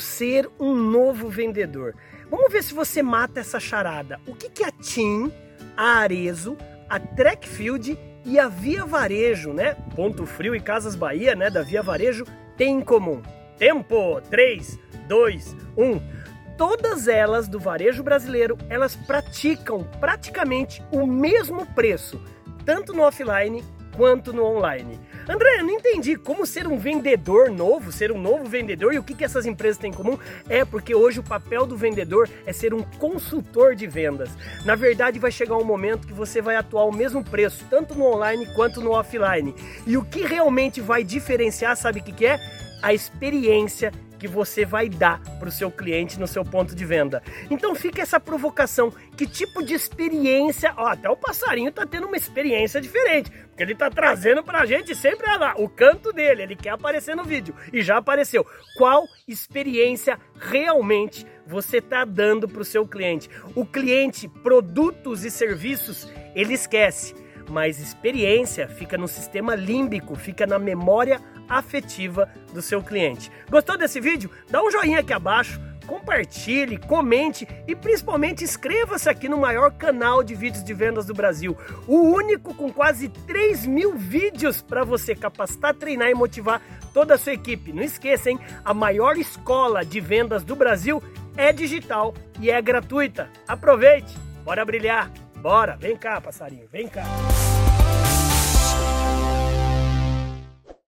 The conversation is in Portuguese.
ser um novo vendedor? Vamos ver se você mata essa charada. O que, que a TIM, a Arezo, a Trackfield e a Via Varejo, né? Ponto Frio e Casas Bahia, né? Da Via Varejo, tem em comum. Tempo! 3, 2, 1. Todas elas do varejo brasileiro, elas praticam praticamente o mesmo preço, tanto no offline quanto no online. André, eu não entendi como ser um vendedor novo, ser um novo vendedor e o que, que essas empresas têm em comum. É porque hoje o papel do vendedor é ser um consultor de vendas. Na verdade, vai chegar um momento que você vai atuar o mesmo preço, tanto no online quanto no offline. E o que realmente vai diferenciar, sabe o que, que é? A experiência que você vai dar para o seu cliente no seu ponto de venda. Então fica essa provocação, que tipo de experiência, ó, até o passarinho está tendo uma experiência diferente, porque ele está trazendo para a gente sempre lá, o canto dele, ele quer aparecer no vídeo e já apareceu. Qual experiência realmente você está dando para o seu cliente? O cliente, produtos e serviços, ele esquece mas experiência fica no sistema límbico, fica na memória afetiva do seu cliente. Gostou desse vídeo? Dá um joinha aqui abaixo, compartilhe, comente e principalmente inscreva-se aqui no maior canal de vídeos de vendas do Brasil. O único com quase 3 mil vídeos para você capacitar, treinar e motivar toda a sua equipe. Não esqueça, hein? A maior escola de vendas do Brasil é digital e é gratuita. Aproveite, bora brilhar! Bora, vem cá, passarinho, vem cá.